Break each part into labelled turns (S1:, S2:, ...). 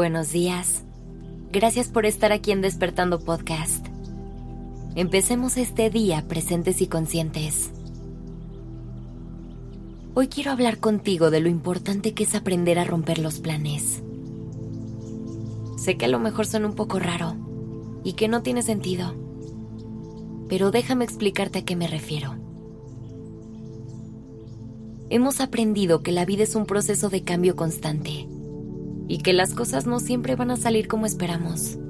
S1: Buenos días. Gracias por estar aquí en Despertando Podcast. Empecemos este día presentes y conscientes. Hoy quiero hablar contigo de lo importante que es aprender a romper los planes. Sé que a lo mejor son un poco raro y que no tiene sentido, pero déjame explicarte a qué me refiero. Hemos aprendido que la vida es un proceso de cambio constante y que las cosas no siempre van a salir como esperamos.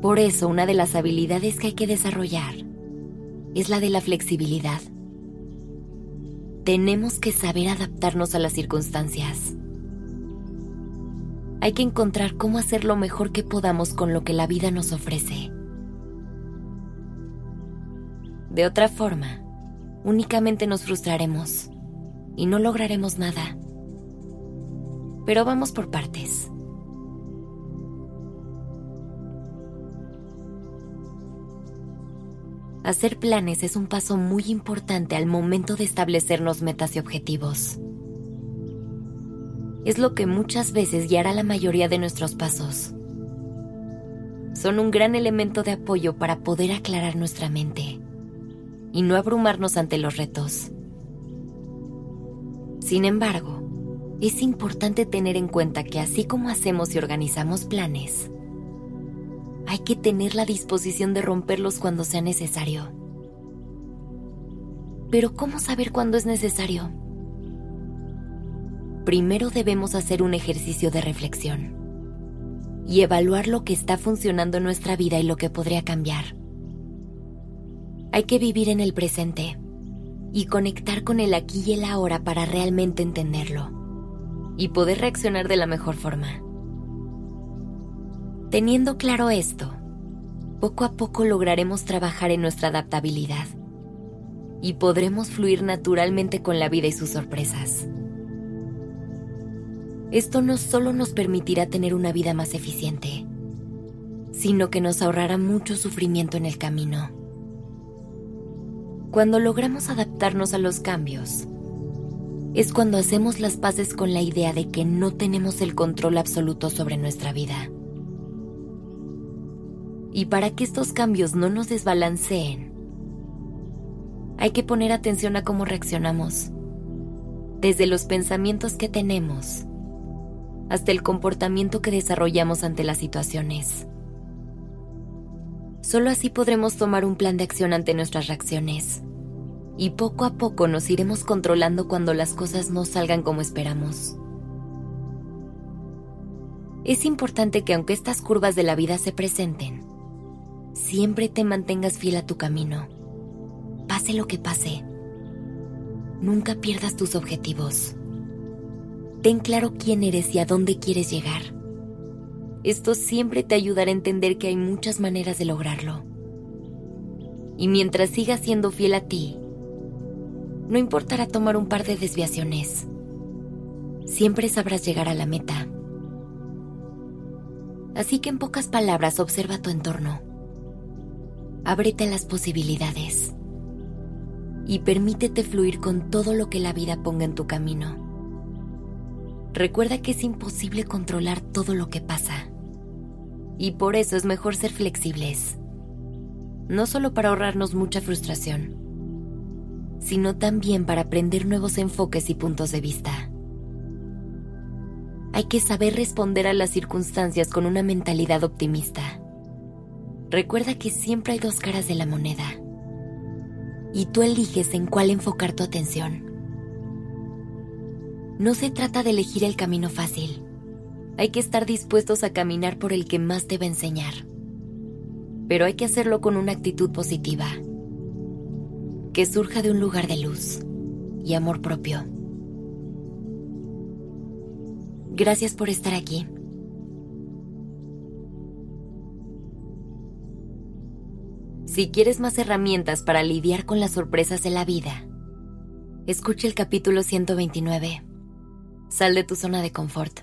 S1: Por eso una de las habilidades que hay que desarrollar es la de la flexibilidad. Tenemos que saber adaptarnos a las circunstancias. Hay que encontrar cómo hacer lo mejor que podamos con lo que la vida nos ofrece. De otra forma, únicamente nos frustraremos y no lograremos nada pero vamos por partes. Hacer planes es un paso muy importante al momento de establecernos metas y objetivos. Es lo que muchas veces guiará la mayoría de nuestros pasos. Son un gran elemento de apoyo para poder aclarar nuestra mente y no abrumarnos ante los retos. Sin embargo, es importante tener en cuenta que así como hacemos y organizamos planes, hay que tener la disposición de romperlos cuando sea necesario. Pero ¿cómo saber cuándo es necesario? Primero debemos hacer un ejercicio de reflexión y evaluar lo que está funcionando en nuestra vida y lo que podría cambiar. Hay que vivir en el presente y conectar con el aquí y el ahora para realmente entenderlo y poder reaccionar de la mejor forma. Teniendo claro esto, poco a poco lograremos trabajar en nuestra adaptabilidad y podremos fluir naturalmente con la vida y sus sorpresas. Esto no solo nos permitirá tener una vida más eficiente, sino que nos ahorrará mucho sufrimiento en el camino. Cuando logramos adaptarnos a los cambios, es cuando hacemos las paces con la idea de que no tenemos el control absoluto sobre nuestra vida. Y para que estos cambios no nos desbalanceen, hay que poner atención a cómo reaccionamos, desde los pensamientos que tenemos hasta el comportamiento que desarrollamos ante las situaciones. Solo así podremos tomar un plan de acción ante nuestras reacciones y poco a poco nos iremos controlando cuando las cosas no salgan como esperamos. Es importante que aunque estas curvas de la vida se presenten, siempre te mantengas fiel a tu camino, pase lo que pase. Nunca pierdas tus objetivos. Ten claro quién eres y a dónde quieres llegar. Esto siempre te ayudará a entender que hay muchas maneras de lograrlo. Y mientras sigas siendo fiel a ti, no importará tomar un par de desviaciones. Siempre sabrás llegar a la meta. Así que en pocas palabras observa tu entorno. Ábrete a las posibilidades. Y permítete fluir con todo lo que la vida ponga en tu camino. Recuerda que es imposible controlar todo lo que pasa. Y por eso es mejor ser flexibles. No solo para ahorrarnos mucha frustración, sino también para aprender nuevos enfoques y puntos de vista. Hay que saber responder a las circunstancias con una mentalidad optimista. Recuerda que siempre hay dos caras de la moneda. Y tú eliges en cuál enfocar tu atención. No se trata de elegir el camino fácil. Hay que estar dispuestos a caminar por el que más te va a enseñar. Pero hay que hacerlo con una actitud positiva que surja de un lugar de luz y amor propio. Gracias por estar aquí. Si quieres más herramientas para lidiar con las sorpresas de la vida, escucha el capítulo 129. Sal de tu zona de confort.